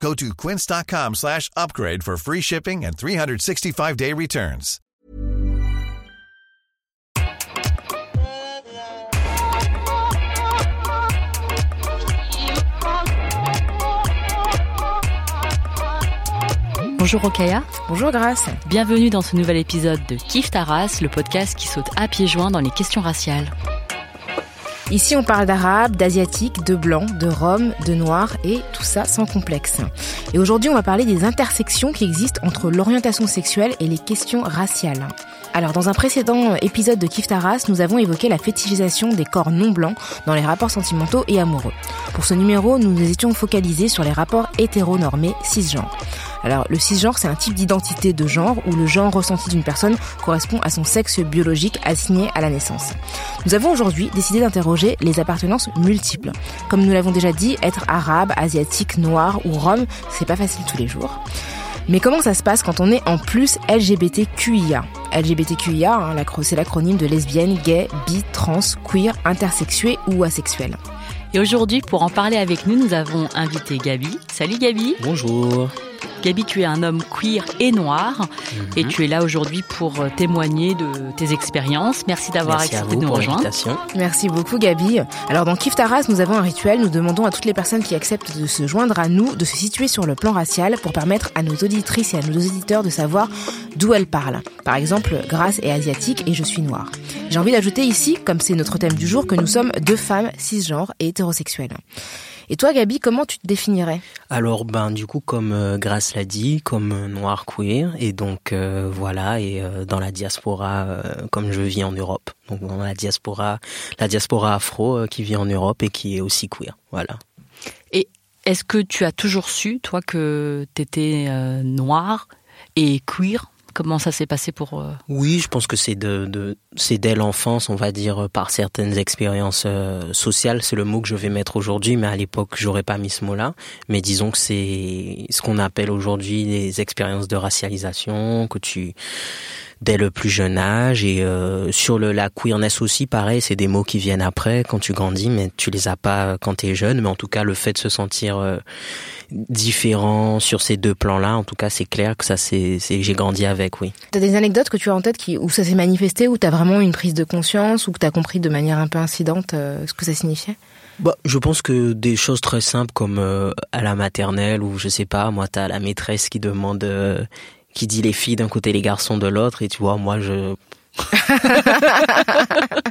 Go to quince.com slash upgrade for free shipping and 365-day returns. Bonjour Rokaya. Bonjour Grace. Bienvenue dans ce nouvel épisode de Kif Taras, le podcast qui saute à pieds joints dans les questions raciales. Ici, on parle d'arabe, d'asiatique, de blanc, de rome, de noir et tout ça sans complexe. Et aujourd'hui, on va parler des intersections qui existent entre l'orientation sexuelle et les questions raciales. Alors, dans un précédent épisode de Kif Taras, nous avons évoqué la fétichisation des corps non blancs dans les rapports sentimentaux et amoureux. Pour ce numéro, nous nous étions focalisés sur les rapports hétéronormés cisgenres. Alors, le cisgenre, c'est un type d'identité de genre où le genre ressenti d'une personne correspond à son sexe biologique assigné à la naissance. Nous avons aujourd'hui décidé d'interroger les appartenances multiples. Comme nous l'avons déjà dit, être arabe, asiatique, noir ou rome, c'est pas facile tous les jours. Mais comment ça se passe quand on est en plus LGBTQIA LGBTQIA, hein, c'est l'acronyme de lesbienne, gay, bi, trans, queer, intersexué ou asexuel. Et aujourd'hui, pour en parler avec nous, nous avons invité Gabi. Salut Gabi. Bonjour. Gabi, tu es un homme queer et noir et Mhm. tu es là aujourd'hui pour euh, témoigner de tes expériences. Merci d'avoir accepté vous de nous pour rejoindre. Merci beaucoup Gabi. Alors dans Kif Taras, nous avons un rituel. Nous demandons à toutes les personnes qui acceptent de se joindre à nous de se situer sur le plan racial pour permettre à nos auditrices et à nos auditeurs de savoir d'où elles parlent. Par exemple, Grace est asiatique et je suis noire. J'ai envie d'ajouter ici, comme c'est notre thème du jour, que nous sommes deux femmes cisgenres et hétérosexuelles. Et toi Gabi, comment tu te définirais? Alors, ben, du coup, comme euh, Grace l'a dit, comme euh, noir queer, et donc euh, voilà, et euh, dans la diaspora, euh, comme je vis en Europe, donc dans la diaspora, la diaspora afro euh, qui vit en Europe et qui est aussi queer, voilà. Est-ce que tu as toujours su, toi, que tu étais noir et queer? Comment ça s'est passé pour... euh, Oui, je pense que c'est de, c'est dès l'enfance, on va dire, euh, par certaines expériences euh, sociales. C'est le mot que je vais mettre aujourd'hui, mais à l'époque, j'aurais pas mis ce mot-là. Mais disons que c'est ce qu'on appelle aujourd'hui les expériences de racialisation que tu dès le plus jeune âge. Et euh, sur le la queerness aussi pareil c'est des mots qui viennent après quand tu grandis mais tu les as pas quand tu es jeune. Mais en tout cas le fait de se sentir euh, différent sur ces deux plans-là en tout cas c'est clair que ça c'est j'ai grandi avec oui. T'as des anecdotes que tu as en tête qui, où ça s'est manifesté, où t'as vraiment une prise de conscience, ou que t'as compris de manière un peu incidente euh, ce que ça signifiait? Bah, je pense que des choses très simples comme euh, à la maternelle ou je sais pas, moi t'as la maîtresse qui demande, euh, qui dit les filles d'un côté les garçons de l'autre et tu vois moi je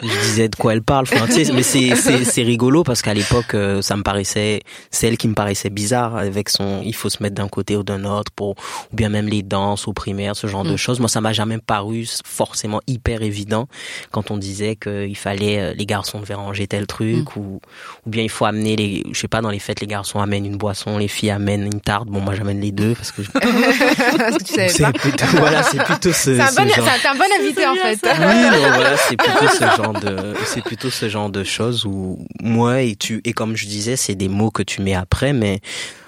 je disais de quoi elle parle. Enfin, tu sais, mais c'est c'est c'est rigolo parce qu'à l'époque euh, ça me paraissait celle qui me paraissait bizarre avec son il faut se mettre d'un côté ou d'un autre pour ou bien même les danses au primaire ce genre de Mm. choses. Moi ça m'a jamais paru forcément hyper évident quand on disait qu'il fallait euh, les garçons devaient ranger tel truc ou ou bien il faut amener les je sais pas dans les fêtes les garçons amènent une boisson les filles amènent une tarte bon moi j'amène les deux parce que je- Parce que tu savais c'est pas. plutôt voilà c'est plutôt ce, C'est un, ce bon, genre c'est un bon invité en fait. Oui, non, voilà, c'est plutôt ce genre de, c'est plutôt ce genre de choses où moi et tu et comme je disais, c'est des mots que tu mets après, mais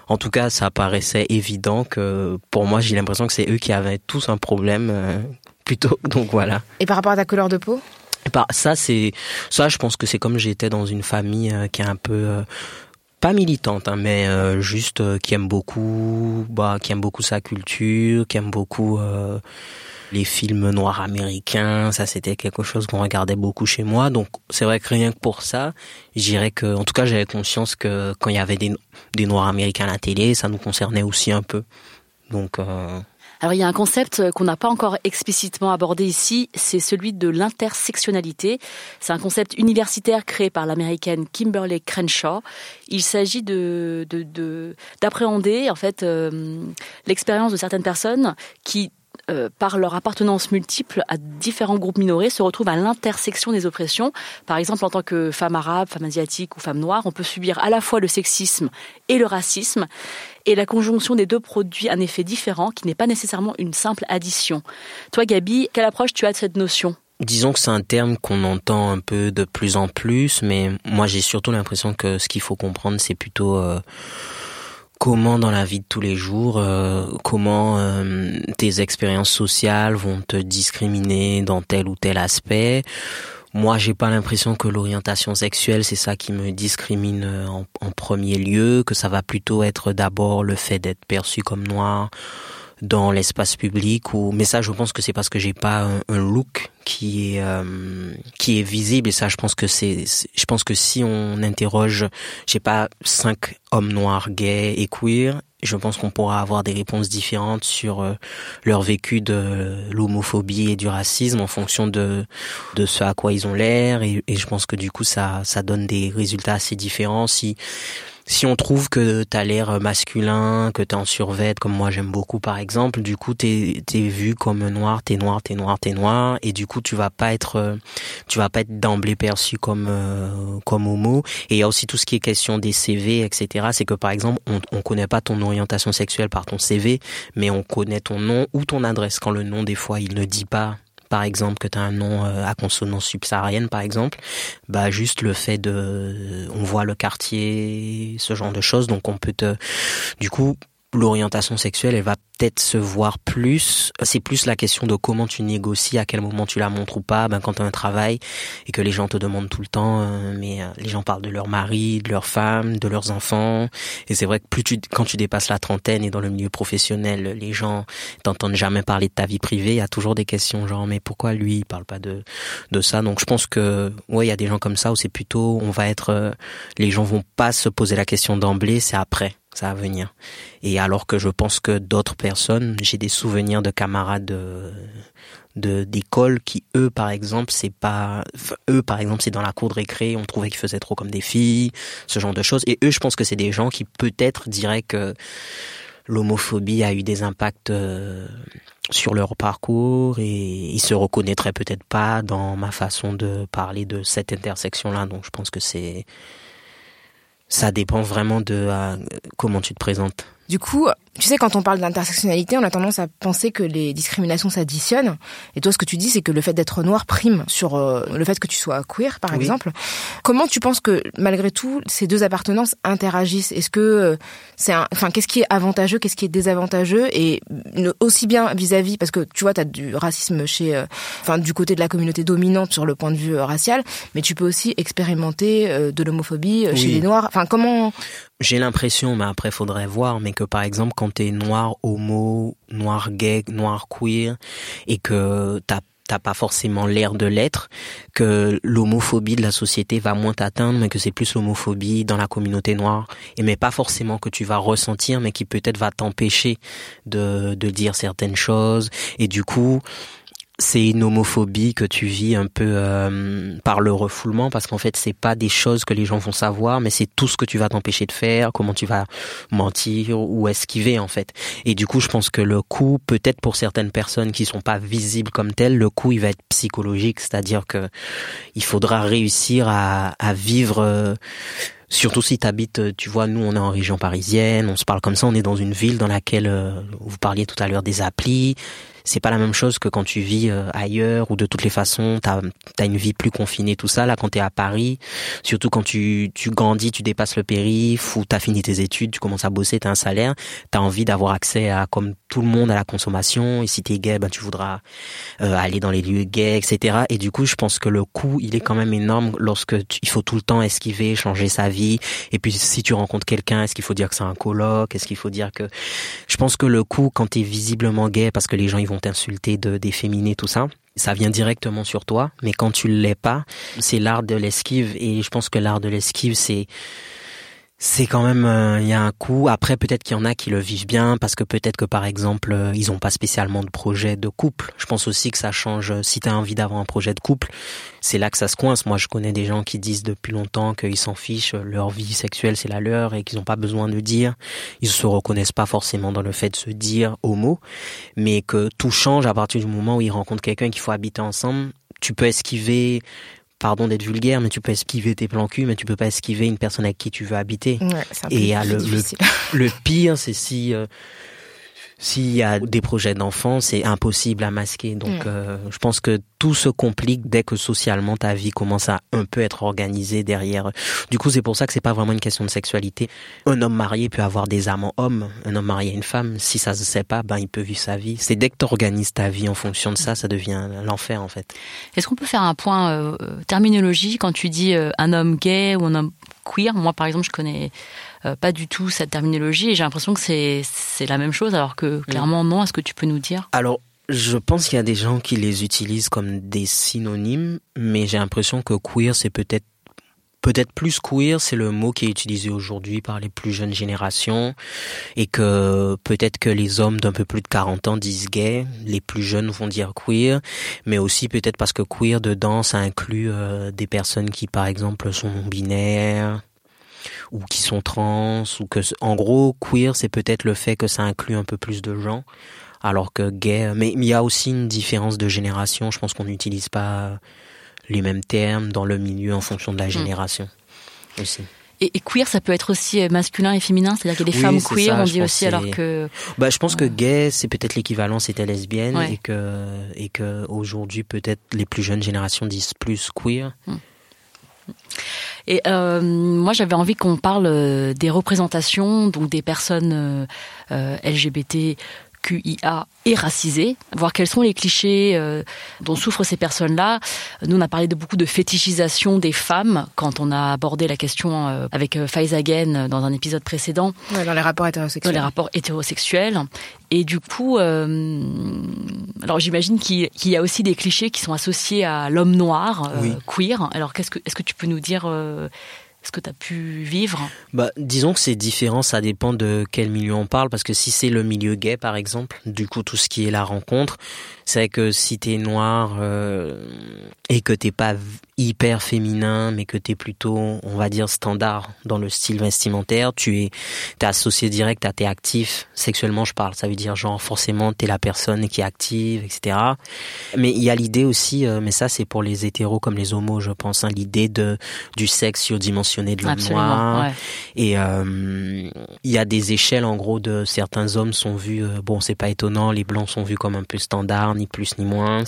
en tout cas, ça paraissait évident que pour moi, j'ai l'impression que c'est eux qui avaient tous un problème. euh, plutôt, donc voilà. Et par rapport à ta couleur de peau? Par- ça, c'est ça, je pense que c'est comme j'étais dans une famille euh, qui est un peu euh, pas militante, hein, mais euh, juste euh, qui aime beaucoup, bah, qui aime beaucoup sa culture, qui aime beaucoup euh, les films noirs américains. Ça, c'était quelque chose qu'on regardait beaucoup chez moi. Donc, c'est vrai que rien que pour ça, je dirais que, en tout cas, j'avais conscience que quand il y avait des, des noirs américains à la télé, ça nous concernait aussi un peu. Donc, euh, Alors il y a un concept qu'on n'a pas encore explicitement abordé ici, c'est celui de l'intersectionnalité. C'est un concept universitaire créé par l'américaine Kimberly Crenshaw. Il s'agit de- d'appréhender en fait euh, l'expérience de certaines personnes qui euh, par leur appartenance multiple à différents groupes minorés, se retrouvent à l'intersection des oppressions. Par exemple, en tant que femme arabe, femme asiatique ou femme noire, on peut subir à la fois le sexisme et le racisme. Et la conjonction des deux produit un effet différent qui n'est pas nécessairement une simple addition. Toi, Gabi, quelle approche tu as de cette notion? Disons que c'est un terme qu'on entend un peu de plus en plus, mais moi j'ai surtout l'impression que ce qu'il faut comprendre, c'est plutôt euh, comment dans la vie de tous les jours, euh, comment euh, tes expériences sociales vont te discriminer dans tel ou tel aspect? Moi, j'ai pas l'impression que l'orientation sexuelle, c'est ça qui me discrimine en, en, premier lieu, que ça va plutôt être d'abord le fait d'être perçu comme noir dans l'espace public ou mais ça je pense que c'est parce que j'ai pas un, look qui est euh, qui est visible. Et ça je pense que c'est je pense que si on interroge j'ai pas cinq hommes noirs gays et queer je pense qu'on pourra avoir des réponses différentes sur euh, leur vécu de l'homophobie et du racisme en fonction de de ce à quoi ils ont l'air. Et, et je pense que du coup ça ça donne des résultats assez différents. Si si on trouve que t'as l'air masculin, que t'es en survêt, comme moi j'aime beaucoup par exemple, du coup t'es es vu comme noir, t'es noir, t'es noir, t'es noir, et du coup tu vas pas être, tu vas pas être d'emblée perçu comme euh, comme homo. Et il y a aussi tout ce qui est question des CV, etc. C'est que par exemple on, on connaît pas ton orientation sexuelle par ton CV, mais on connaît ton nom ou ton adresse. Quand le nom des fois il ne dit pas par exemple, que tu as un nom euh, à consonance subsaharienne, par exemple, bah juste le fait de, on voit le quartier, ce genre de choses, donc on peut te, du coup, l'orientation sexuelle, elle va peut-être se voir plus. C'est plus la question de comment tu négocies, à quel moment tu la montres ou pas. Ben quand tu as un travail et que les gens te demandent tout le temps, euh, mais euh, les gens parlent de leur mari, de leur femme, de leurs enfants. Et c'est vrai que plus tu, quand tu dépasses la trentaine et dans le milieu professionnel, les gens t'entendent jamais parler de ta vie privée. Il y a toujours des questions genre mais pourquoi lui il parle pas de de ça? Donc je pense que ouais il y a des gens comme ça où c'est plutôt on va être, euh, les gens vont pas se poser la question d'emblée, c'est après ça va venir. Et alors que je pense que d'autres personnes, j'ai des souvenirs de camarades de d'école qui eux par exemple c'est pas eux par exemple c'est dans la cour de récré on trouvait qu'ils faisaient trop comme des filles ce genre de choses et eux je pense que c'est des gens qui peut-être diraient que l'homophobie a eu des impacts euh, sur leur parcours et ils se reconnaîtraient peut-être pas dans ma façon de parler de cette intersection là donc je pense que c'est ça dépend vraiment de euh, comment tu te présentes. Du coup, tu sais, quand on parle d'intersectionnalité, on a tendance à penser que les discriminations s'additionnent. Et toi, ce que tu dis, c'est que le fait d'être noir prime sur euh, le fait que tu sois queer, par exemple. Comment tu penses que, malgré tout, ces deux appartenances interagissent? Est-ce que euh, c'est un... Enfin, qu'est-ce qui est avantageux, qu'est-ce qui est désavantageux? Et aussi bien vis-à-vis, parce que tu vois, tu as du racisme chez... Euh, enfin, du côté de la communauté dominante sur le point de vue racial, mais tu peux aussi expérimenter de l'homophobie chez les Noirs. Enfin, comment... J'ai l'impression, mais après faudrait voir, mais que par exemple quand t'es noir homo, noir gay, noir queer, et que t'as pas forcément l'air de l'être, que l'homophobie de la société va moins t'atteindre, mais que c'est plus l'homophobie dans la communauté noire, et mais pas forcément que tu vas ressentir, mais qui peut-être va t'empêcher de, de dire certaines choses, et du coup, c'est une homophobie que tu vis un peu euh, par le refoulement parce qu'en fait c'est pas des choses que les gens vont savoir mais c'est tout ce que tu vas t'empêcher de faire comment tu vas mentir ou esquiver en fait. Et du coup je pense que le coup peut-être pour certaines personnes qui sont pas visibles comme telles le coup il va être psychologique. C'est-à-dire que il faudra réussir à, à vivre euh, Surtout si tu habites, tu vois, nous on est en région parisienne, on se parle comme ça, on est dans une ville dans laquelle, euh, vous parliez tout à l'heure des applis, c'est pas la même chose que quand tu vis euh, ailleurs ou de toutes les façons, tu as, une vie plus confinée, tout ça. Là, quand tu es à Paris, surtout quand tu, tu grandis, tu dépasses le périph' ou tu as fini tes études, tu commences à bosser, tu as un salaire, tu as envie d'avoir accès à, comme tout le monde, à la consommation. Et si tu es gay, ben, tu voudras euh, aller dans les lieux gays, etc. Et du coup, je pense que le coût, il est quand même énorme lorsque il faut tout le temps esquiver, changer sa vie. Et puis, si tu rencontres quelqu'un, est-ce qu'il faut dire que c'est un coloc? Est-ce qu'il faut dire que... Je pense que le coût, quand tu es visiblement gay, parce que les gens, ils vont t'insulter, de d'efféminer, tout ça. Ça vient directement sur toi, mais quand tu l'es pas, c'est l'art de l'esquive et je pense que l'art de l'esquive, c'est c'est quand même euh, il y a un coût. Après peut-être qu'il y en a qui le vivent bien parce que peut-être que par exemple euh, ils ont pas spécialement de projet de couple. Je pense aussi que ça change. Euh, si tu as envie d'avoir un projet de couple, c'est là que ça se coince. Moi je connais des gens qui disent depuis longtemps qu'ils s'en fichent, leur vie sexuelle c'est la leur et qu'ils n'ont pas besoin de dire. Ils se reconnaissent pas forcément dans le fait de se dire homo, mais que tout change à partir du moment où ils rencontrent quelqu'un qu'il faut habiter ensemble. Tu peux esquiver pardon d'être vulgaire, mais tu peux esquiver tes plans cul, mais tu peux pas esquiver une personne avec qui tu veux habiter. Ouais, et le, le, le, pire, c'est si euh, s'il y a des projets d'enfants, c'est impossible à masquer. Donc, mm. euh, je pense que tout se complique dès que socialement ta vie commence à un peu être organisée derrière. Du coup, c'est pour ça que c'est pas vraiment une question de sexualité. Un homme marié peut avoir des amants hommes, un homme marié à une femme. Si ça se sait pas, ben il peut vivre sa vie. C'est dès que tu organises ta vie en fonction de ça, ça devient l'enfer en fait. Est-ce qu'on peut faire un point euh, terminologie quand tu dis euh, un homme gay ou un homme queer Moi, par exemple, je connais euh, pas du tout cette terminologie et j'ai l'impression que c'est la même chose alors que clairement non. Est-ce que tu peux nous dire? Alors je pense qu'il y a des gens qui les utilisent comme des synonymes, mais j'ai l'impression que queer c'est peut-être peut-être plus queer, c'est le mot qui est utilisé aujourd'hui par les plus jeunes générations et que peut-être que les hommes d'un peu plus de 40 ans disent gay, les plus jeunes vont dire queer, mais aussi peut-être parce que queer dedans ça inclut euh, des personnes qui par exemple sont binaires, ou qui sont trans ou que en gros queer c'est peut-être le fait que ça inclut un peu plus de gens alors que gay mais il y a aussi une différence de génération je pense qu'on n'utilise pas les mêmes termes dans le milieu en fonction de la hmm. génération aussi et, queer, ça peut être aussi euh, masculin et féminin, c'est-à-dire qu'il y a des femmes queer, on dit aussi, alors que. Bah, je pense que gay, c'est peut-être l'équivalent, c'était lesbienne, et que et que aujourd'hui, peut-être les plus jeunes générations disent plus queer. Hmm. Et euh, moi, j'avais envie qu'on parle euh, des représentations, donc des personnes euh LGBT QIA et racisés, voir quels sont les clichés euh, dont souffrent ces personnes-là. Nous, on a parlé de beaucoup de fétichisation des femmes quand on a abordé la question euh, avec euh, Faiza dans un épisode précédent. dans les rapports hétérosexuels. Dans les rapports hétérosexuels. Et du coup, euh, alors j'imagine qu'il y a aussi des clichés qui sont associés à l'homme noir, queer. Alors, qu'est-ce que, est-ce que tu peux nous dire ce que tu as pu vivre bah, Disons que c'est différent, ça dépend de quel milieu on parle, parce que si c'est le milieu gay, par exemple, du coup, tout ce qui est la rencontre, c'est que si t'es noir euh, et que t'es pas hyper féminin, mais que t'es plutôt, on va dire, standard dans le style vestimentaire, tu es, t'es associé direct à t'es actif, sexuellement je parle, ça veut dire genre forcément t'es la personne qui est active, etc. Mais il y a l'idée aussi, euh, mais ça c'est pour les hétéros comme les homos, je pense, hein, l'idée de du sexe surdimensionné de l'homme noir. Et euh, il y a des échelles en gros de certains hommes sont vus, euh, bon c'est pas étonnant, les blancs sont vus comme un peu standard, ni plus ni moins.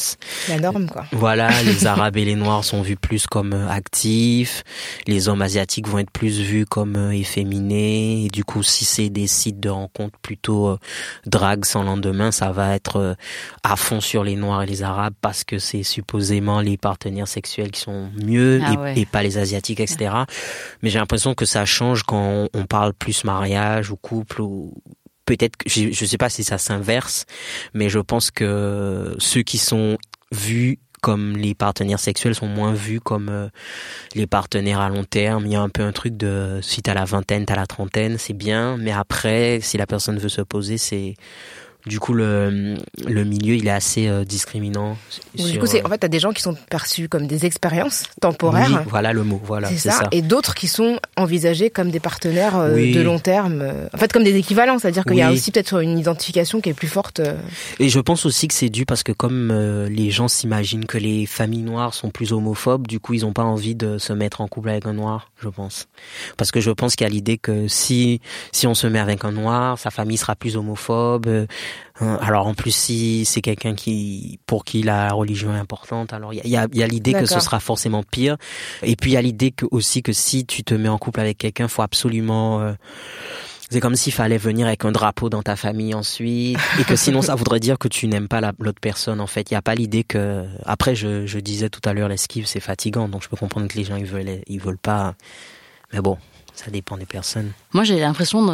La norme quoi. Voilà, les arabes et les noirs sont vus plus comme euh, actifs, les hommes asiatiques vont être plus vus comme euh, efféminés, et du coup si c'est des sites de rencontres plutôt euh, drague sans lendemain, ça va être à fond sur les noirs et les arabes parce que c'est supposément les partenaires sexuels qui sont mieux ah et, pas les asiatiques, etc. Mais j'ai l'impression que ça change quand on parle plus mariage ou couple ou peut-être je ne sais pas si ça s'inverse, mais je pense que ceux qui sont vus comme les partenaires sexuels sont moins vus comme euh, les partenaires à long terme. Il y a un peu un truc de si t'as la vingtaine, t'as la trentaine, c'est bien, mais après, si la personne veut se poser, c'est du coup, le, le milieu, il est assez euh, discriminant. du coup, c'est, en fait, tu as des gens qui sont perçus comme des expériences temporaires. Oui, voilà le mot. Voilà, c'est ça. Et d'autres qui sont envisagés comme des partenaires euh, de long terme. Euh, en fait, comme des équivalents. C'est-à-dire qu'il y a aussi peut-être une identification qui est plus forte. Et je pense aussi que c'est dû parce que comme les gens s'imaginent que les familles noires sont plus homophobes, du coup, ils n'ont pas envie de se mettre en couple avec un noir, je pense. Parce que je pense qu'il y a l'idée que si, si on se met avec un noir, sa famille sera plus homophobe alors en plus si c'est quelqu'un qui pour qui la religion est importante, alors il y a, y a, l'idée que ce sera forcément pire. Et puis il y a l'idée que aussi que si tu te mets en couple avec quelqu'un, faut absolument euh, c'est comme s'il fallait venir avec un drapeau dans ta famille ensuite, et que sinon ça voudrait dire que tu n'aimes pas l'autre personne. En fait, il n'y a pas l'idée que. Après, je, je disais tout à l'heure, l'esquive c'est fatigant, donc je peux comprendre que les gens ils veulent ils veulent pas. Mais bon, ça dépend des personnes. Moi, j'ai l'impression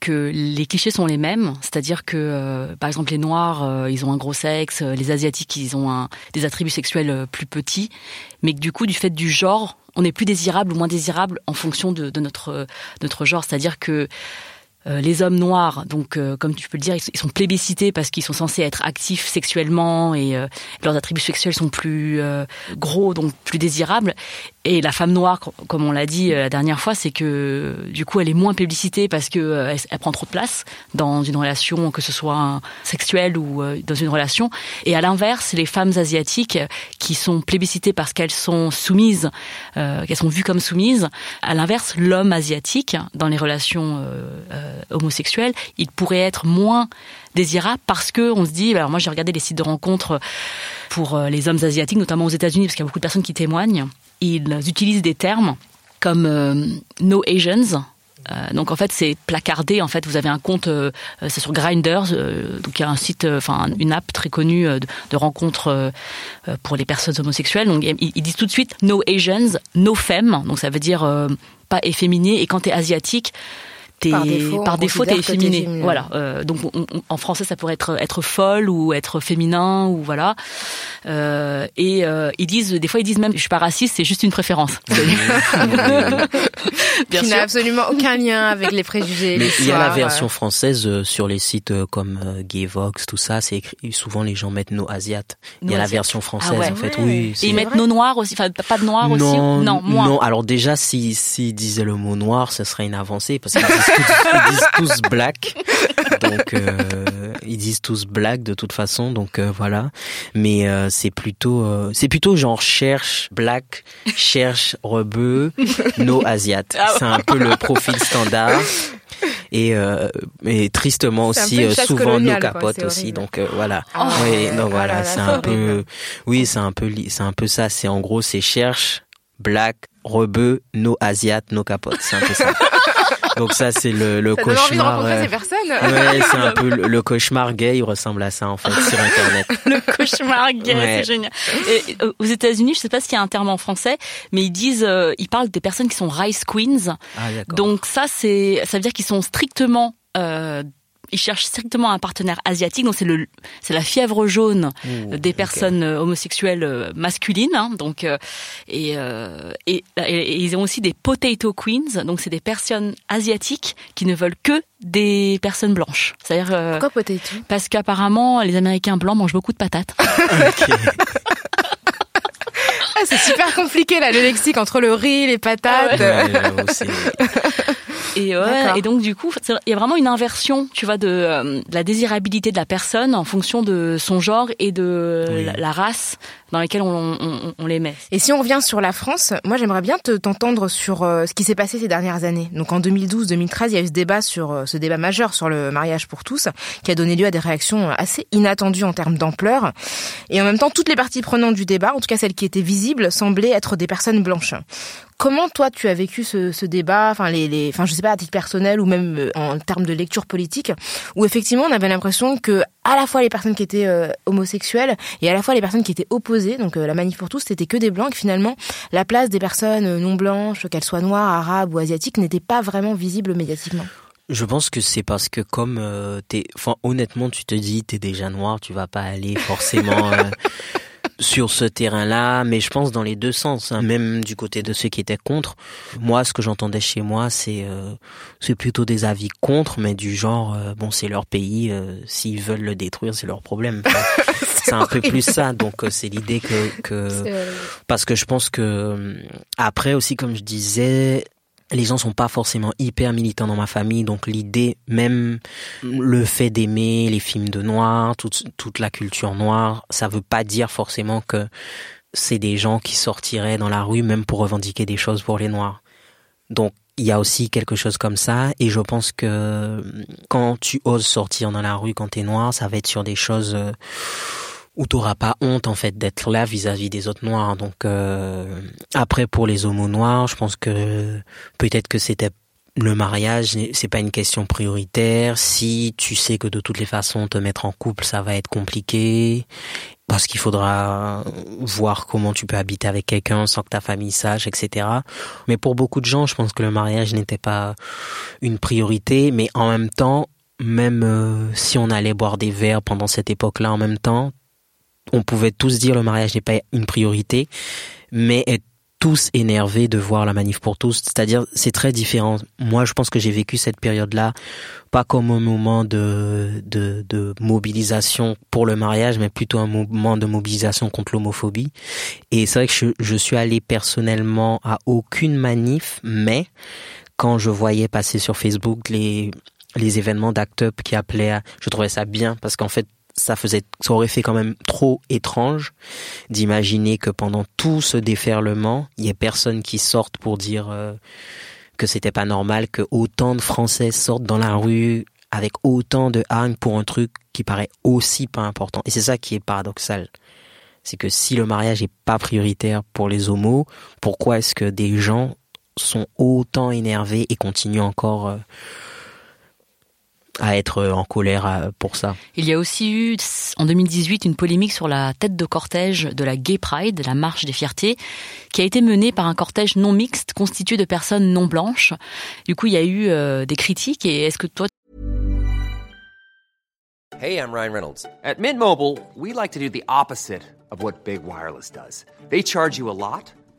que les clichés sont les mêmes, c'est-à-dire que, euh, par exemple, les Noirs, euh, ils ont un gros sexe, euh, les Asiatiques, ils ont des attributs sexuels plus petits, mais que du coup, du fait du genre, on est plus désirable ou moins désirable en fonction de, de notre notre genre. C'est-à-dire que les hommes noirs, donc euh, comme tu peux le dire, ils sont plébiscités parce qu'ils sont censés être actifs sexuellement et euh, leurs attributs sexuels sont plus gros, donc plus désirables. Et la femme noire, comme on l'a dit la dernière fois, c'est que du coup elle est moins plébiscitée parce que elle, prend trop de place dans une relation, que ce soit sexuelle ou dans une relation. Et à l'inverse, les femmes asiatiques qui sont plébiscitées parce qu'elles sont soumises, qu'elles sont vues comme soumises. À l'inverse, l'homme asiatique dans les relations euh, homosexuel, il pourrait être moins désirable parce que on se dit, alors moi j'ai regardé les sites de rencontres pour euh, les hommes asiatiques, notamment aux États-Unis, parce qu'il y a beaucoup de personnes qui témoignent. Ils utilisent des termes comme euh, no Asians. donc en fait c'est placardé. En fait vous avez un compte, c'est sur Grinders, donc il y a un site, enfin une app très connue de, rencontres pour les personnes homosexuelles. Donc ils, disent tout de suite no Asians, no femmes. Donc ça veut dire pas efféminé. Et quand tu es asiatique, par défaut, par défaut t'es efféminé. Voilà. Euh, donc en français ça pourrait être être folle ou être féminin ou voilà. Euh, et euh, ils disent des fois ils disent même je suis pas raciste, c'est juste une préférence. Bien qui n'a absolument aucun lien avec les préjugés. Mais il y a la version française euh, sur les sites euh, comme euh, Gayvox, tout ça, c'est écrit souvent les gens mettent nos asiates. Il y a la version française ah en fait. Oui. Et ils mettent nos noirs aussi, enfin pas de noirs aussi. Non, moins. Non, alors déjà si s'ils disaient le mot noir, ce serait une avancée parce qu'ils disent, tous black. Donc euh, ils disent tous black de toute façon, donc euh, voilà. Mais euh, c'est plutôt c'est plutôt genre cherche black, cherche rebeu, no asiat. Ah c'est un peu le profil standard. Et, et tristement aussi souvent nos capotes aussi donc voilà ah oui donc voilà c'est un peu oui c'est un peu c'est un peu ça c'est en gros c'est cherche black rebeu no asiat no capote c'est un peu ça Donc ça, c'est le, le ça cauchemar. Envie de ces personnes. Ouais, c'est un peu le, cauchemar gay. Il ressemble à ça en fait sur Internet. le cauchemar gay, c'est génial. Et, euh, aux États-Unis, je sais pas s'il y a un terme en français, mais ils disent, euh, ils parlent des personnes qui sont rice queens. Ah, Donc ça, c'est, ça veut dire qu'ils sont strictement euh, ils cherchent strictement un partenaire asiatique. Donc c'est le, c'est la fièvre jaune des personnes euh, homosexuelles euh, masculines. Hein, donc euh, et, et, ils ont aussi des potato queens. Donc c'est des personnes asiatiques qui ne veulent que des personnes blanches. C'est-à-dire pourquoi potato? Parce qu'apparemment les Américains blancs mangent beaucoup de patates. Ah, c'est super compliqué là le lexique entre le riz, les patates. Et, ouais, et donc du coup, il y a vraiment une inversion, tu vois, de, euh, de, la désirabilité de la personne en fonction de son genre et de la, race dans laquelle on, on, on, les met. Et si on revient sur la France, moi j'aimerais bien t'entendre sur euh, ce qui s'est passé ces dernières années. Donc en 2012-2013, il y a eu ce débat sur euh, ce débat majeur sur le mariage pour tous, qui a donné lieu à des réactions assez inattendues en termes d'ampleur. Et en même temps, toutes les parties prenantes du débat, en tout cas celles qui étaient visibles, semblaient être des personnes blanches. Comment toi tu as vécu ce, ce débat, enfin les, les, enfin je sais pas à titre personnel ou même euh, en termes de lecture politique, où effectivement on avait l'impression que à la fois les personnes qui étaient euh, homosexuelles et à la fois les personnes qui étaient opposées, donc euh, la manif pour tous c'était que des blancs, que finalement la place des personnes non blanches, qu'elles soient noires, arabes ou asiatiques, n'était pas vraiment visible médiatiquement. Je pense que c'est parce que comme t'es, enfin honnêtement tu te dis t'es déjà noir, tu vas pas aller forcément sur ce terrain-là, mais je pense dans les deux sens, hein. même du côté de ceux qui étaient contre. Moi, ce que j'entendais chez moi, c'est euh, c'est plutôt des avis contre, mais du genre, euh, bon, c'est leur pays, euh, s'ils veulent le détruire, c'est leur problème. c'est un peu plus ça, donc c'est l'idée que, que parce que je pense que après aussi, comme je disais, les gens sont pas forcément hyper militants dans ma famille, donc l'idée, même le fait d'aimer les films de noir, toute, toute la culture noire, ça veut pas dire forcément que c'est des gens qui sortiraient dans la rue même pour revendiquer des choses pour les noirs. Donc il y a aussi quelque chose comme ça, et je pense que quand tu oses sortir dans la rue quand t'es noir, ça va être sur des choses euh, où t'auras pas honte en fait d'être là vis-à-vis des autres noirs. Donc euh, après pour les homos noirs, je pense que peut-être que c'était le mariage, c'est pas une question prioritaire. Si tu sais que de toutes les façons te mettre en couple, ça va être compliqué parce qu'il faudra voir comment tu peux habiter avec quelqu'un sans que ta famille sache, etc. Mais pour beaucoup de gens, je pense que le mariage n'était pas une priorité. Mais en même temps, même euh, si on allait boire des verres pendant cette époque-là en même temps, on pouvait tous dire le mariage n'est pas une priorité, mais tous énervés de voir la manif pour tous. C'est-à-dire, c'est très différent. Moi, je pense que j'ai vécu cette période-là pas comme un moment de, de, de mobilisation pour le mariage, mais plutôt un moment de mobilisation contre l'homophobie. Et c'est vrai que je, je suis allé personnellement à aucune manif, mais quand je voyais passer sur Facebook les les événements d'Act Up qui appelaient à, je trouvais ça bien parce qu'en fait ça faisait, ça aurait fait quand même trop étrange d'imaginer que pendant tout ce déferlement, il y ait personne qui sorte pour dire euh, que c'était pas normal que autant de Français sortent dans la rue avec autant de haine pour un truc qui paraît aussi pas important. Et c'est ça qui est paradoxal. C'est que si le mariage est pas prioritaire pour les homos, pourquoi est-ce que des gens sont autant énervés et continuent encore euh, à être en colère euh, pour ça. Il y a aussi eu en 2018 une polémique sur la tête de cortège de la Gay Pride, la marche des fiertés, qui a été menée par un cortège non mixte constitué de personnes non blanches. Du coup, il y a eu euh, des critiques et est-ce que toi Hey, I'm Ryan Reynolds. At Mint Mobile, we like to do the opposite of what Big Wireless does. They charge you a lot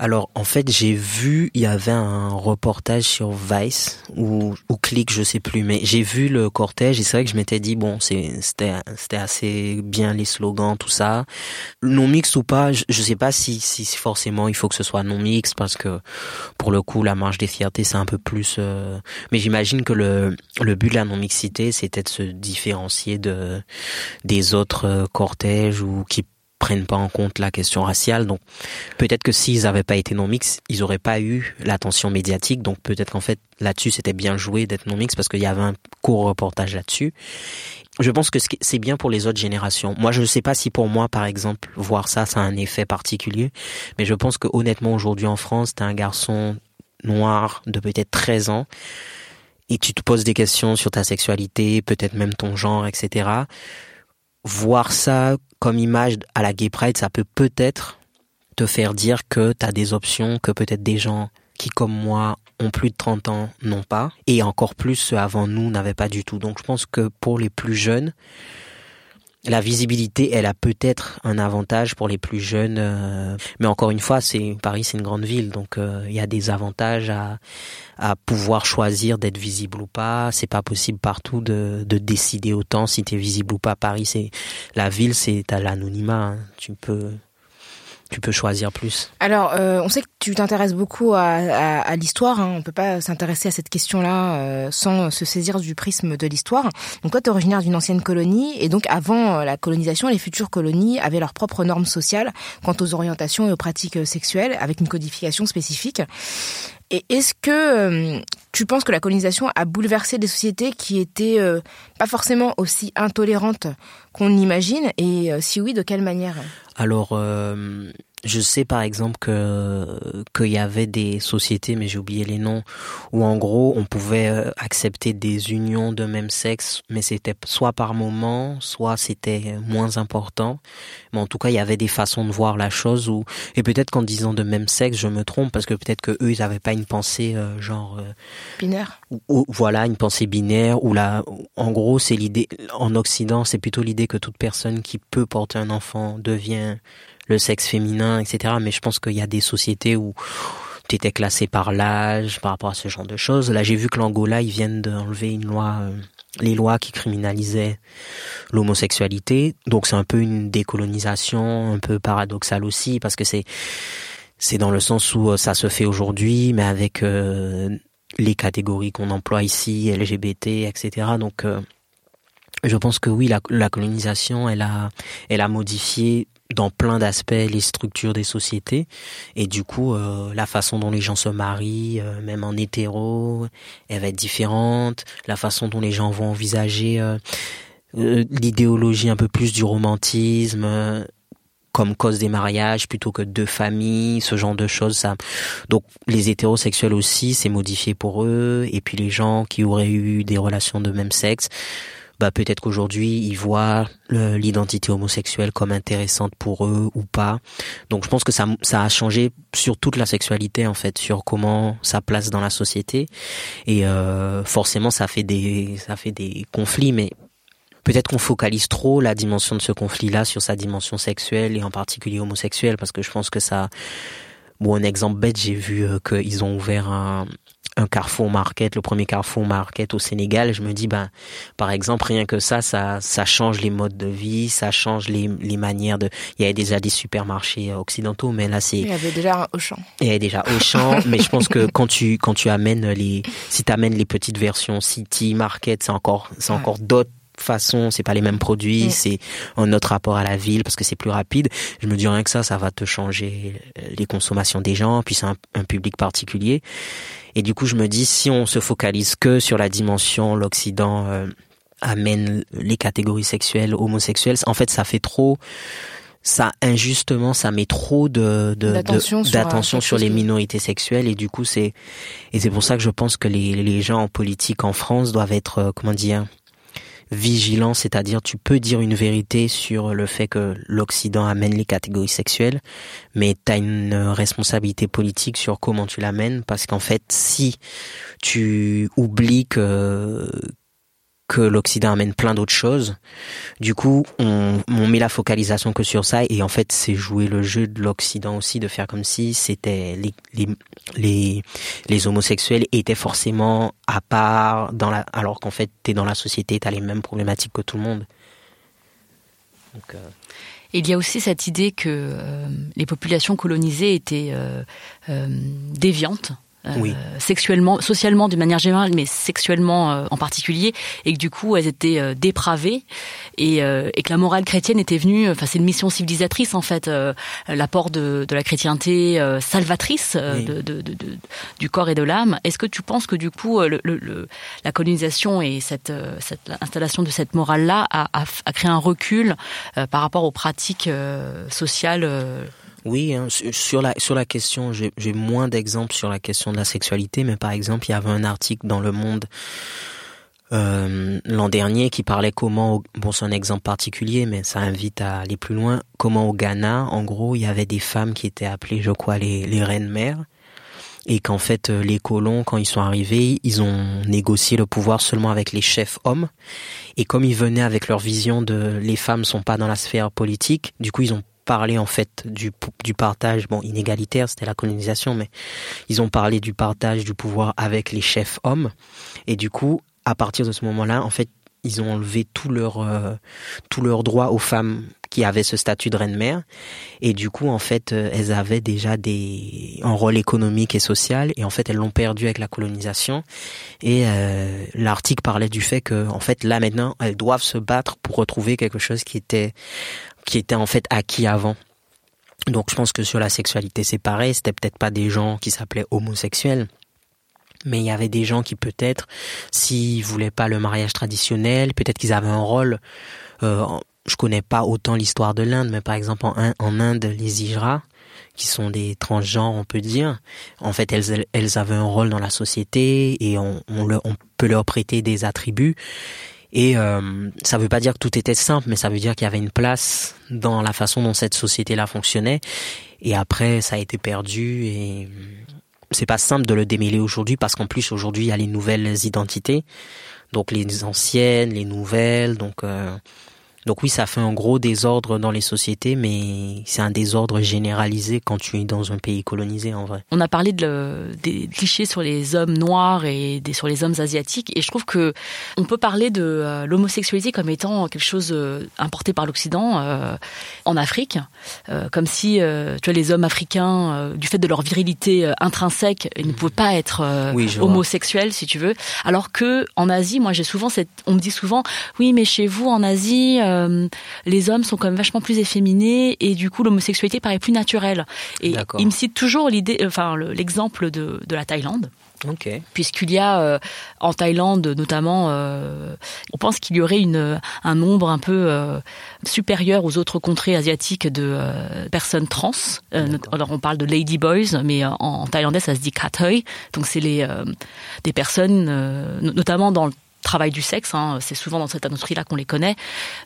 Alors en fait j'ai vu il y avait un reportage sur Vice ou ou Click je sais plus mais j'ai vu le cortège et c'est vrai que je m'étais dit bon c'était assez bien les slogans tout ça. Non mixte ou pas je, je sais pas si si forcément il faut que ce soit non mixte parce que pour le coup la marche des fiertés c'est un peu plus euh, mais j'imagine que le le but de la non mixité c'était de se différencier de des autres euh, cortèges ou qui prennent pas en compte la question raciale. Donc peut-être que s'ils n'avaient pas été non mix, ils auraient pas eu l'attention médiatique. Donc peut-être qu'en fait là-dessus c'était bien joué d'être non mix parce qu'il y avait un court reportage là-dessus. Je pense que c'est bien pour les autres générations. Moi, je ne sais pas si pour moi, par exemple, voir ça, ça a un effet particulier. Mais je pense que honnêtement, aujourd'hui en France, t'es un garçon noir de peut-être 13 ans et tu te poses des questions sur ta sexualité, peut-être même ton genre, etc voir ça comme image à la Gay Pride, ça peut peut-être te faire dire que tu as des options que peut-être des gens qui, comme moi, ont plus de 30 ans n'ont pas. Et encore plus, ceux avant nous n'avaient pas du tout. Donc je pense que pour les plus jeunes, la visibilité, elle a peut-être un avantage pour les plus jeunes, euh, mais encore une fois, c'est Paris, c'est une grande ville, donc euh, il y a des avantages à, à pouvoir choisir d'être visible ou pas. C'est pas possible partout de, de décider autant si tu es visible ou pas. Paris, c'est la ville, c'est à l'anonymat. Hein. Tu peux tu peux choisir plus. Alors, euh, on sait que tu t'intéresses beaucoup à, l'histoire. Hein. On peut pas s'intéresser à cette question-là euh, sans se saisir du prisme de l'histoire. Donc, toi, tu es originaire d'une ancienne colonie, et donc avant euh, la colonisation, les futures colonies avaient leurs propres normes sociales quant aux orientations et aux pratiques sexuelles, avec une codification spécifique. Et est-ce que tu penses que la colonisation a bouleversé des sociétés qui étaient pas forcément aussi intolérantes qu'on imagine? Et si oui, de quelle manière? Euh, je sais par exemple que qu'il y avait des sociétés, mais j'ai oublié les noms, où en gros on pouvait euh, accepter des unions de même sexe, mais c'était soit par moment, soit c'était moins important. Mais en tout cas, il y avait des façons de voir la chose. Où et peut-être qu'en disant de même sexe, je me trompe parce que peut-être que eux ils n'avaient pas une pensée euh, genre binaire. Ou, voilà, une pensée binaire. Ou là, en gros, c'est l'idée en Occident, c'est plutôt l'idée que toute personne qui peut porter un enfant devient le sexe féminin, etc. Mais je pense qu'il y a des sociétés où tu étais classé par l'âge, par rapport à ce genre de choses. Là, j'ai vu que l'Angola, ils viennent d'enlever euh, les lois qui criminalisaient l'homosexualité. Donc c'est un peu une décolonisation, un peu paradoxale aussi, parce que c'est c'est dans le sens où euh, ça se fait aujourd'hui, mais avec euh, les catégories qu'on emploie ici, LGBT, etc. Donc je pense que oui, la, la, colonisation, elle a, elle a modifié dans plein d'aspects les structures des sociétés et du coup euh, la façon dont les gens se marient euh, même en hétéro elle va être différente la façon dont les gens vont envisager euh, l'idéologie un peu plus du romantisme comme cause des mariages plutôt que deux familles, ce genre de choses. Ça. Donc les hétérosexuels aussi, c'est modifié pour eux. Et puis les gens qui auraient eu des relations de même sexe, bah peut-être qu'aujourd'hui ils voient l'identité homosexuelle comme intéressante pour eux ou pas. Donc je pense que ça ça a changé sur toute la sexualité en fait, sur comment ça place dans la société et euh, forcément ça fait des ça fait des conflits mais peut-être qu'on focalise trop la dimension de ce conflit-là sur sa dimension sexuelle et en particulier homosexuelle parce que je pense que ça bon un exemple bête j'ai vu euh, qu'ils ont ouvert un, un Carrefour Market, le premier Carrefour Market au Sénégal, je me dis, ben, par exemple, rien que ça, ça, ça change les modes de vie, ça change les, les manières de. Il y avait déjà des supermarchés occidentaux, mais là, c'est. Il y avait déjà un Auchan. Il y avait déjà Auchan, mais je pense que quand tu quand tu amènes les, si tu amènes les petites versions City Market, c'est encore c'est encore d'autres façons, c'est pas les mêmes produits, mm. c'est un autre rapport à la ville parce que c'est plus rapide. Je me dis rien que ça, ça va te changer les consommations des gens, puis c'est un, un public particulier. Et du coup, je me dis, si on se focalise que sur la dimension, l'Occident euh, amène les catégories sexuelles, homosexuelles, en fait, ça fait trop ça injustement ça met trop de d'attention sur, sur, les minorités sexuelles et du coup c'est et c'est pour ça que je pense que les les gens en politique en France doivent être euh, comment dire vigilant, c'est-à-dire tu peux dire une vérité sur le fait que l'Occident amène les catégories sexuelles, mais tu as une responsabilité politique sur comment tu l'amènes, parce qu'en fait, si tu oublies que, que l'Occident amène plein d'autres choses. Du coup, on, met la focalisation que sur ça et en fait, c'est jouer le jeu de l'Occident aussi de faire comme si c'était les, les, homosexuels étaient forcément à part dans la, alors qu'en fait, t'es dans la société, t'as les mêmes problématiques que tout le monde. Euh... Il y a aussi cette idée que euh, les populations colonisées étaient euh déviantes oui. Euh, sexuellement, socialement d'une manière générale, mais sexuellement euh, en particulier, et que du coup elles étaient euh, dépravées et, et, que la morale chrétienne était venue, enfin c'est une mission civilisatrice en fait, l'apport de, de, la chrétienté salvatrice de, de, du corps et de l'âme. Est-ce que tu penses que du coup le, le, la colonisation et cette, cette installation de cette morale là a, a, a créé un recul par rapport aux pratiques sociales oui, hein, sur la sur la question, j'ai moins d'exemples sur la question de la sexualité, mais par exemple, il y avait un article dans Le Monde euh, l'an dernier qui parlait comment, bon c'est un exemple particulier, mais ça invite à aller plus loin, comment au Ghana, en gros, il y avait des femmes qui étaient appelées, je crois, les, les reines mères, et qu'en fait euh, les colons, quand ils sont arrivés, ils ont négocié le pouvoir seulement avec les chefs hommes, et comme ils venaient avec leur vision de les femmes sont pas dans la sphère politique, du coup ils ont parlé en fait du, partage, bon inégalitaire, c'était la colonisation, mais ils ont parlé du partage du pouvoir avec les chefs hommes. Et du coup, à partir de ce moment-là, en fait, ils ont enlevé tout leur euh, aux femmes qui avaient ce statut de reine-mère et du coup en fait euh, elles avaient déjà des un rôle économique et social. Et en fait elles l'ont perdu avec la colonisation. Et euh, l'article parlait du fait que en fait là maintenant elles doivent se battre pour retrouver quelque chose qui était qui était en fait acquis avant. Donc je pense que sur la sexualité c'est pareil, c'était peut-être pas des gens qui s'appelaient homosexuels, mais il y avait des gens qui peut-être, s'ils voulaient pas le mariage traditionnel, peut-être qu'ils avaient un rôle. Euh, je connais pas autant l'histoire de l'Inde, mais par exemple en, Inde, les Ijras, qui sont des transgenres, on peut dire. En fait, elles, avaient un rôle dans la société et on peut leur prêter des attributs. Et euh, ça veut pas dire que tout était simple, mais ça veut dire qu'il y avait une place dans la façon dont cette société-là fonctionnait. Et après, ça a été perdu et c'est pas simple de le démêler aujourd'hui parce qu'en plus aujourd'hui il y a les nouvelles identités, donc les anciennes, les nouvelles, donc euh, donc oui, ça fait un gros désordre dans les sociétés, mais c'est un désordre généralisé quand tu es dans un pays colonisé en vrai. On a parlé de des clichés sur les hommes noirs et des, sur les hommes asiatiques, et je trouve que on peut parler de euh, l'homosexualité comme étant quelque chose euh, importé par l'Occident euh, en Afrique, comme si tu vois les hommes africains, du fait de leur virilité intrinsèque, ils ne pouvaient pas être homosexuels, si tu veux, alors que en Asie, moi j'ai souvent cette, on me dit souvent, oui, mais chez vous en Asie les hommes sont quand même vachement plus efféminés et du coup l'homosexualité paraît plus naturelle. Et il me cite toujours l'idée, enfin l'exemple de, de la Thaïlande. Okay. Puisqu'il y a euh, en Thaïlande notamment, euh, on pense qu'il y aurait une, un nombre un peu euh, supérieur aux autres contrées asiatiques de personnes trans. alors on parle de lady boys, mais en, thaïlandais ça se dit kathoy. Donc c'est les des personnes, notamment dans le travail du sexe. Hein, c'est souvent dans cette industrie-là qu'on les connaît.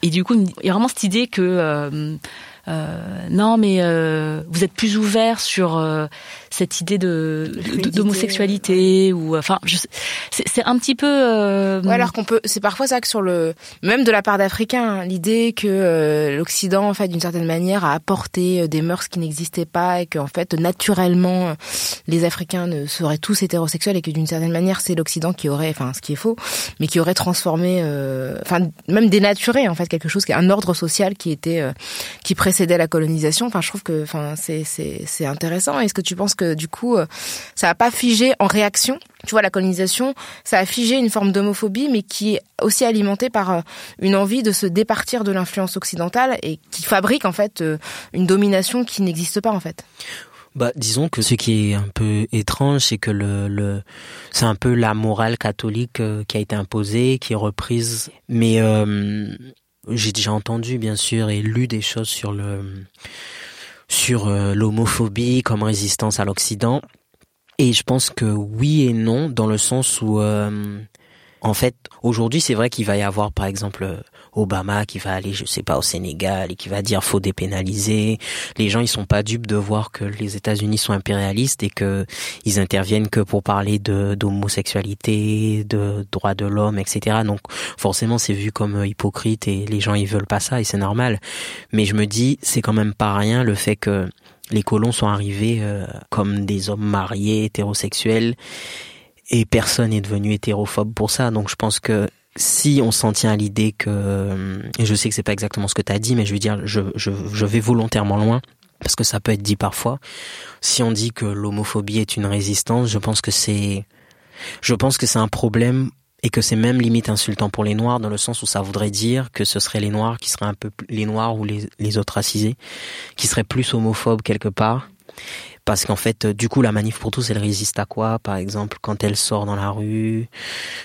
Et du coup, il y a vraiment cette idée que non, mais vous êtes plus ouvert sur cette idée de d'homosexualité ou enfin c'est un petit peu euh... alors qu'on peut c'est parfois ça que sur le même de la part d'Africains hein, l'idée que euh, l'Occident en fait d'une certaine manière a apporté euh, des mœurs qui n'existaient pas et que en fait naturellement les Africains ne seraient tous hétérosexuels et que d'une certaine manière c'est l'Occident qui aurait enfin ce qui est faux mais qui aurait transformé euh, enfin même dénaturé en fait quelque chose un ordre social qui était qui précédait la colonisation enfin je trouve que enfin c'est c'est c'est intéressant est-ce que tu penses que du coup, euh, ça n'a pas figé en réaction? Tu vois, la colonisation, ça a figé une forme d'homophobie, mais qui est aussi alimentée par euh, une envie de se départir de l'influence occidentale et qui fabrique en fait euh, une domination qui n'existe pas en fait. Bah, disons que ce qui est un peu étrange, c'est que le, le c'est un peu la morale catholique qui a été imposée, qui est reprise. Mais j'ai déjà entendu, bien sûr, et lu des choses sur le sur euh, l'homophobie comme résistance à l'Occident. Et je pense que oui et non, dans le sens où, euh, en fait, aujourd'hui, c'est vrai qu'il va y avoir, par exemple, Obama qui va aller, je sais pas, au Sénégal et qui va dire faut dépénaliser. Les gens, ils sont pas dupes de voir que les États-Unis sont impérialistes et que ils interviennent que pour parler de d'homosexualité, de droits de l'homme, etc. Donc forcément, c'est vu comme euh, hypocrite et les gens ils veulent pas ça et c'est normal. Mais je me dis, c'est quand même pas rien le fait que les colons sont arrivés euh, comme des hommes mariés hétérosexuels et personne n'est devenu hétérophobe pour ça. Donc je pense que si on s'en tient à l'idée que, et je sais que c'est pas exactement ce que tu as dit, mais je veux dire, je, je, je vais volontairement loin parce que ça peut être dit parfois. Si on dit que l'homophobie est une résistance, je pense que c'est, je pense que c'est un problème et que c'est même limite insultant pour les noirs dans le sens où ça voudrait dire que ce seraient les noirs qui seraient un peu les noirs ou les, les autres racisés qui seraient plus homophobes quelque part parce qu'en fait, du coup, la manif pour tous, elle résiste à quoi, par exemple, quand elle sort dans la rue?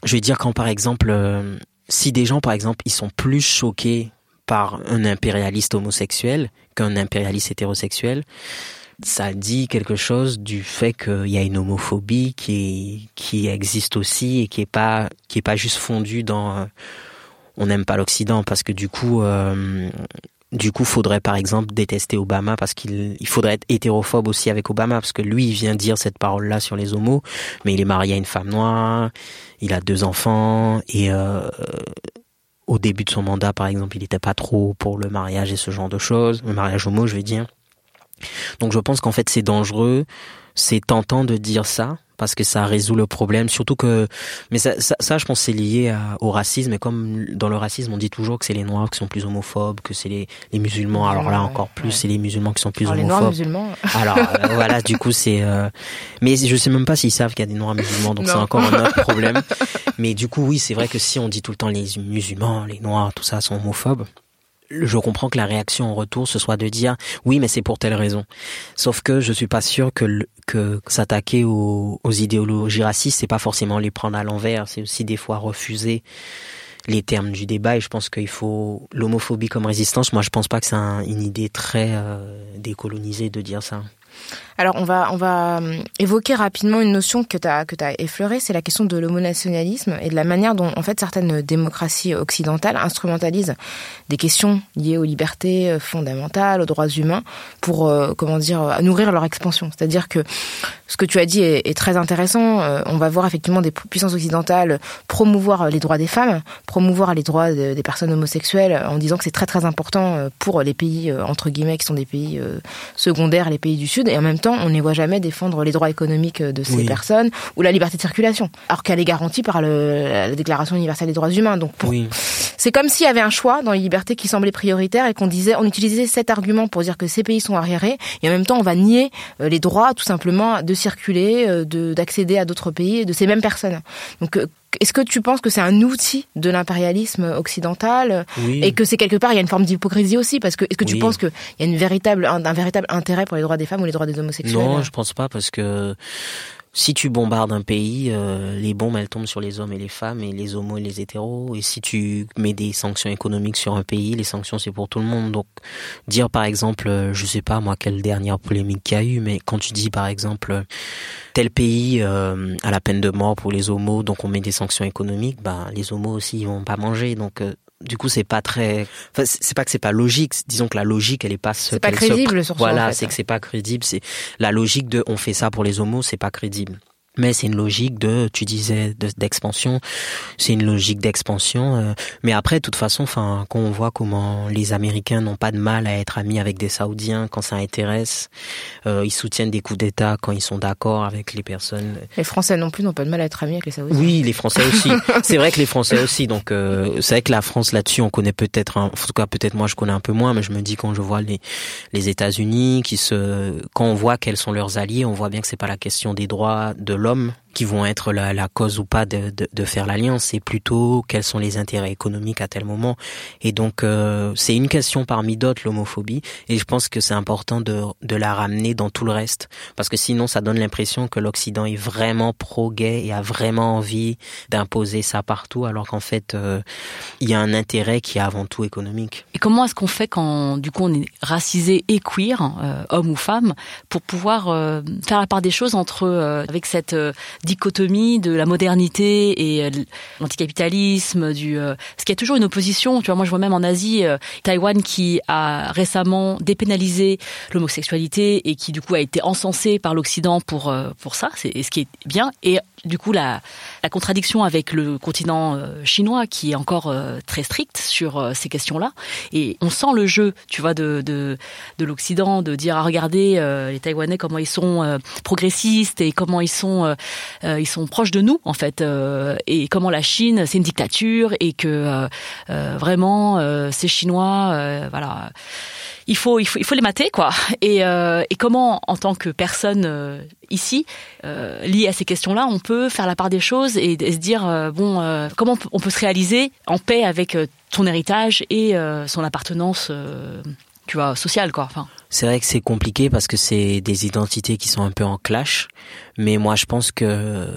Je vais dire quand, par exemple, euh, si des gens, par exemple, ils sont plus choqués par un impérialiste homosexuel qu'un impérialiste hétérosexuel, ça dit quelque chose du fait qu'il y a une homophobie qui existe aussi et qui est pas juste fondue dans euh, on n'aime pas l'Occident. Parce que du coup euh, du coup, faudrait par exemple détester Obama parce qu'il il faudrait être hétérophobe aussi avec Obama parce que lui, il vient dire cette parole-là sur les homos, mais il est marié à une femme noire, il a deux enfants et euh, au début de son mandat, par exemple, il n'était pas trop pour le mariage et ce genre de choses, le mariage homo, je vais dire. Donc, je pense qu'en fait, c'est dangereux, c'est tentant de dire ça, parce que ça résout le problème. Surtout que, mais ça, ça, ça je pense, c'est lié au racisme. Et comme dans le racisme, on dit toujours que c'est les noirs qui sont plus homophobes, que c'est les, les musulmans. Alors là, encore plus, c'est les musulmans qui sont plus homophobes. Les noirs musulmans. Alors euh, voilà, du coup, c'est. Euh... Mais je sais même pas s'ils savent qu'il y a des noirs musulmans, donc c'est encore un autre problème. Mais du coup, oui, c'est vrai que si on dit tout le temps les musulmans, les noirs, tout ça sont homophobes je comprends que la réaction en retour ce soit de dire oui mais c'est pour telle raison. Sauf que je suis pas sûr que que s'attaquer aux, aux, idéologies racistes c'est pas forcément les prendre à l'envers, c'est aussi des fois refuser les termes du débat et je pense qu'il faut l'homophobie comme résistance. Moi je pense pas que c'est une idée très euh, décolonisée de dire ça. Alors on va on va hum, évoquer rapidement une notion que tu as que as effleurée, c'est la question de l'homonationalisme et de la manière dont en fait certaines démocraties occidentales instrumentalisent des questions liées aux libertés euh, fondamentales, aux droits humains pour euh, comment dire nourrir leur expansion. C'est-à-dire que ce que tu as dit est, très intéressant. Euh, on va voir effectivement des puissances occidentales promouvoir les droits des femmes, promouvoir les droits des personnes homosexuelles en disant que c'est très très important pour les pays entre guillemets qui sont des pays secondaires, les pays du sud et en même temps on ne voit jamais défendre les droits économiques de ces personnes ou la liberté de circulation, alors qu'elle est garantie par le, la Déclaration universelle des droits humains. Donc, c'est comme s'il y avait un choix dans les libertés qui semblait prioritaire et qu'on disait, on utilisait cet argument pour dire que ces pays sont arriérés et en même temps on va nier euh, les droits tout simplement de circuler, euh, de d'accéder à d'autres pays de ces mêmes personnes. Donc, euh, est-ce que tu penses que c'est un outil de l'impérialisme occidental et que c'est quelque part il y a une forme d'hypocrisie aussi? Parce que est-ce que tu penses qu'il y a une véritable un, un, véritable intérêt pour les droits des femmes ou les droits des homosexuels? Non, je pense pas parce que si tu bombardes un pays, euh, les bombes elles tombent sur les hommes et les femmes et les homos et les hétéros. Et si tu mets des sanctions économiques sur un pays, les sanctions c'est pour tout le monde. Donc dire par exemple, euh, je sais pas moi quelle dernière polémique qu'il y a eu, mais quand tu dis par exemple tel pays euh, a la peine de mort pour les homos, donc on met des sanctions économiques, bah les homos aussi ils vont pas manger. Donc du coup c'est pas très enfin, c'est pas que c'est pas logique. Disons que la logique elle est pas c'est pas crédible sur voilà c'est que c'est pas crédible. C'est la logique de on fait ça pour les homos c'est pas crédible mais c'est une logique de, tu disais, d'expansion. c'est une logique d'expansion. Euh, mais après, de toute façon, enfin, quand on voit comment les Américains n'ont pas de mal à être amis avec des Saoudiens quand ça intéresse, euh, ils soutiennent des coups d'État quand ils sont d'accord avec les personnes. Les Français non plus n'ont pas de mal à être amis avec les Saoudiens. Oui, les Français aussi. c'est vrai que les Français aussi. Donc, euh, c'est vrai que la France là-dessus, on connaît peut-être, en tout cas, peut-être moi, je connais un peu moins, mais je me dis quand je vois les les États-Unis qui se, quand on voit quels sont leurs alliés, on voit bien que c'est pas la question des droits de l'homme l'homme qui vont être la, la cause ou pas de, de, de faire l'alliance, c'est plutôt quels sont les intérêts économiques à tel moment. Et donc euh, c'est une question parmi d'autres l'homophobie, et je pense que c'est important de, de la ramener dans tout le reste, parce que sinon ça donne l'impression que l'Occident est vraiment pro-gay et a vraiment envie d'imposer ça partout, alors qu'en fait euh, il y a un intérêt qui est avant tout économique. Et comment est-ce qu'on fait quand du coup on est racisé et queer, euh, homme ou femme, pour pouvoir faire la part des choses entre avec cette dichotomie de la modernité et euh, l'anticapitalisme, du euh, ce qui a toujours une opposition. Tu vois, moi je vois même en Asie, euh, Taïwan qui a récemment dépénalisé l'homosexualité et qui du coup a été encensé par l'Occident pour pour ça, c'est ce qui est bien. Et du coup la, la contradiction avec le continent chinois qui est encore très strict sur ces questions-là. Et on sent le jeu, tu vois, de, de, de l'Occident, de dire, ah, regardez les Taïwanais comment ils sont progressistes et comment ils sont, ils sont proches de nous, en fait, et comment la Chine, c'est une dictature et que vraiment, ces Chinois, voilà il faut, il faut, il faut les mater, quoi. Et, euh, et comment, en tant que personne euh, ici, euh, liée à ces questions-là, on peut faire la part des choses et, se dire, euh, bon, euh, comment on peut, se réaliser en paix avec ton héritage et son appartenance, tu vois, sociale, quoi. Enfin. C'est vrai que c'est compliqué parce que c'est des identités qui sont un peu en clash. Mais moi, je pense que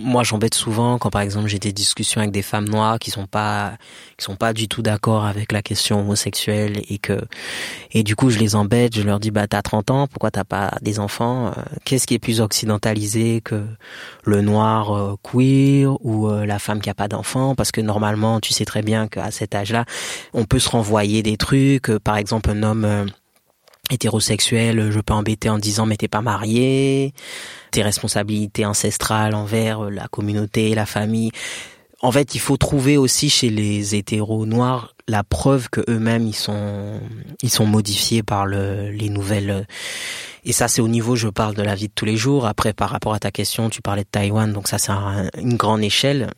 moi, j'embête souvent quand, par exemple, j'ai des discussions avec des femmes noires qui sont pas, qui sont pas du tout d'accord avec la question homosexuelle et que, et du coup, je les embête. Je leur dis, bah, t'as 30 ans, pourquoi t'as pas des enfants euh, Qu'est-ce qui est plus occidentalisé que le noir euh, queer ou euh, la femme qui a pas d'enfants? Parce que normalement, tu sais très bien qu'à cet âge-là, on peut se renvoyer des trucs. Par exemple, un homme hétérosexuel, je peux embêter en disant mais t'es pas marié, tes responsabilités ancestrales envers la communauté, la famille. En fait, il faut trouver aussi chez les hétéros noirs la preuve que eux-mêmes ils sont ils sont modifiés par le, les nouvelles. Et ça, c'est au niveau, je parle de la vie de tous les jours. Après, par rapport à ta question, tu parlais de Taïwan, donc ça, c'est une grande échelle.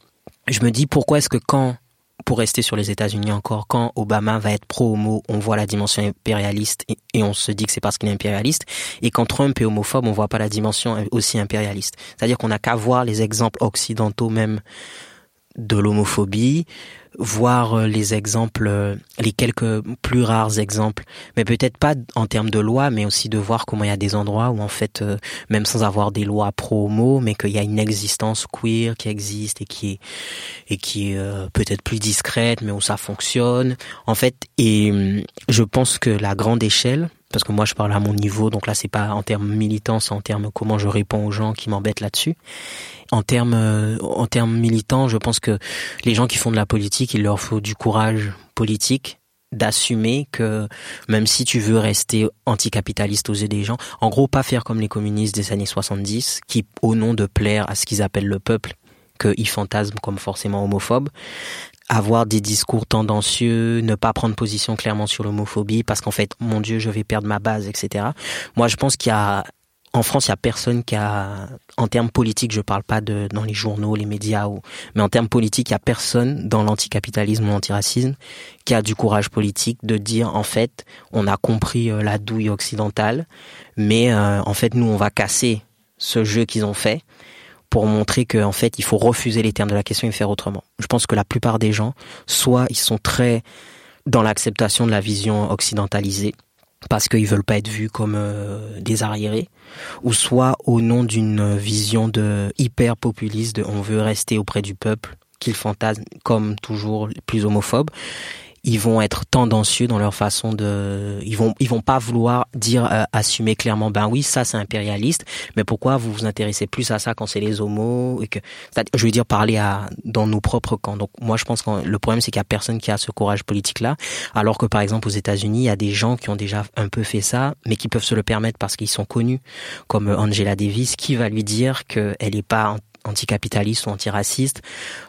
Je me dis pourquoi est-ce que quand pour rester sur les États-Unis encore, quand Obama va être pro-homo, on voit la dimension impérialiste et, on se dit que c'est parce qu'il est impérialiste. Et quand Trump est homophobe, on voit pas la dimension aussi impérialiste. C'est-à-dire qu'on n'a qu'à voir les exemples occidentaux même de l'homophobie, voir euh, les exemples, euh, les quelques plus rares exemples, mais peut-être pas en termes de loi, mais aussi de voir comment il y a des endroits où en fait, euh, même sans avoir des lois pro-homo, mais qu'il y a une existence queer qui existe et qui est et qui est peut-être plus discrète, mais où ça fonctionne. En fait, et je pense que la grande échelle, parce que moi je parle à mon niveau, donc là c'est pas en termes militants, c'est en termes comment je réponds aux gens qui m'embêtent là-dessus. En termes euh, en termes militants, je pense que les gens qui font de la politique, il leur faut du courage politique d'assumer que même si tu veux rester anticapitaliste aux yeux des gens, en gros pas faire comme les communistes des années 70 qui au nom de plaire à ce qu'ils appellent le peuple qu'ils fantasment comme forcément homophobe, avoir des discours tendancieux, ne pas prendre position clairement sur l'homophobie parce qu'en fait, mon Dieu, je vais perdre ma base, etc. Moi, je pense qu'il y a en France, il y a personne qui a, en termes politiques, je parle pas de dans les journaux, les médias, ou, mais en termes politiques, il y a personne dans l'anticapitalisme ou l'antiracisme qui a du courage politique de dire en fait, on a compris euh, la douille occidentale, mais euh, en fait, nous, on va casser ce jeu qu'ils ont fait pour montrer qu'en fait, il faut refuser les termes de la question et faire autrement. Je pense que la plupart des gens, soit ils sont très dans l'acceptation de la vision occidentalisée, parce qu'ils veulent pas être vus comme euh, des arriérés, ou soit au nom d'une vision de hyper populiste, on veut rester auprès du peuple, qu'ils fantasment comme toujours plus homophobe ils vont être tendancieux dans leur façon de ils vont ils vont pas vouloir dire euh, assumer clairement ben oui ça c'est impérialiste mais pourquoi vous vous intéressez plus à ça quand c'est les homos et que je veux dire parler à dans nos propres camps. Donc moi je pense que le problème c'est qu'il y a personne qui a ce courage politique là alors que par exemple aux États-Unis il y a des gens qui ont déjà un peu fait ça mais qui peuvent se le permettre parce qu'ils sont connus comme Angela Davis qui va lui dire qu'elle est pas anticapitaliste ou antiraciste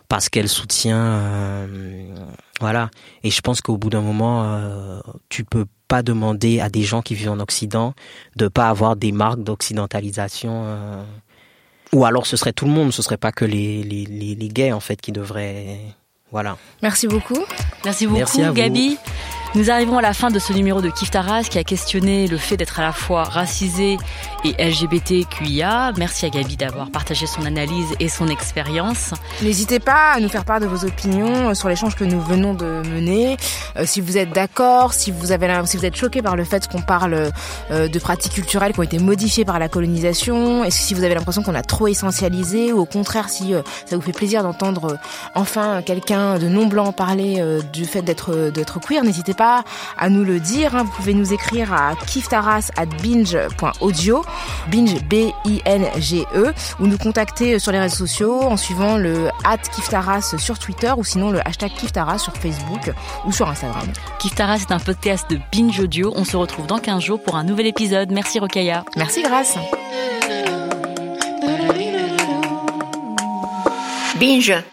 parce qu'elle soutient euh, voilà. Et je pense qu'au bout d'un moment euh, tu peux pas demander à des gens qui vivent en occident de pas avoir des marques d'occidentalisation euh, ou alors ce serait tout le monde ce serait pas que les les, les, les gays en fait qui devraient voilà. Merci beaucoup. Merci beaucoup merci Gabi nous arrivons à la fin de ce numéro de Kif Taras qui a questionné le fait d'être à la fois racisé et LGBTQIA. Merci à Gabi d'avoir partagé son analyse et son expérience. N'hésitez pas à nous faire part de vos opinions sur l'échange que nous venons de mener. Euh, si vous êtes d'accord, si vous avez, si vous êtes choqué par le fait qu'on parle euh, de pratiques culturelles qui ont été modifiées par la colonisation, et si vous avez l'impression qu'on a trop essentialisé, ou au contraire si euh, ça vous fait plaisir d'entendre enfin quelqu'un de non blanc parler du fait d'être d'être queer, n'hésitez pas à nous le dire. Hein. Vous pouvez nous écrire à kiftaras at binge.audio, binge B-I-N-G-E, ou nous contacter sur les réseaux sociaux en suivant le at kiftaras sur Twitter ou sinon le hashtag kiftaras sur Facebook ou sur Instagram. Kiftaras est un podcast de Binge Audio. On se retrouve dans 15 jours pour un nouvel épisode. Merci Rokaya. Merci Grâce. Binge.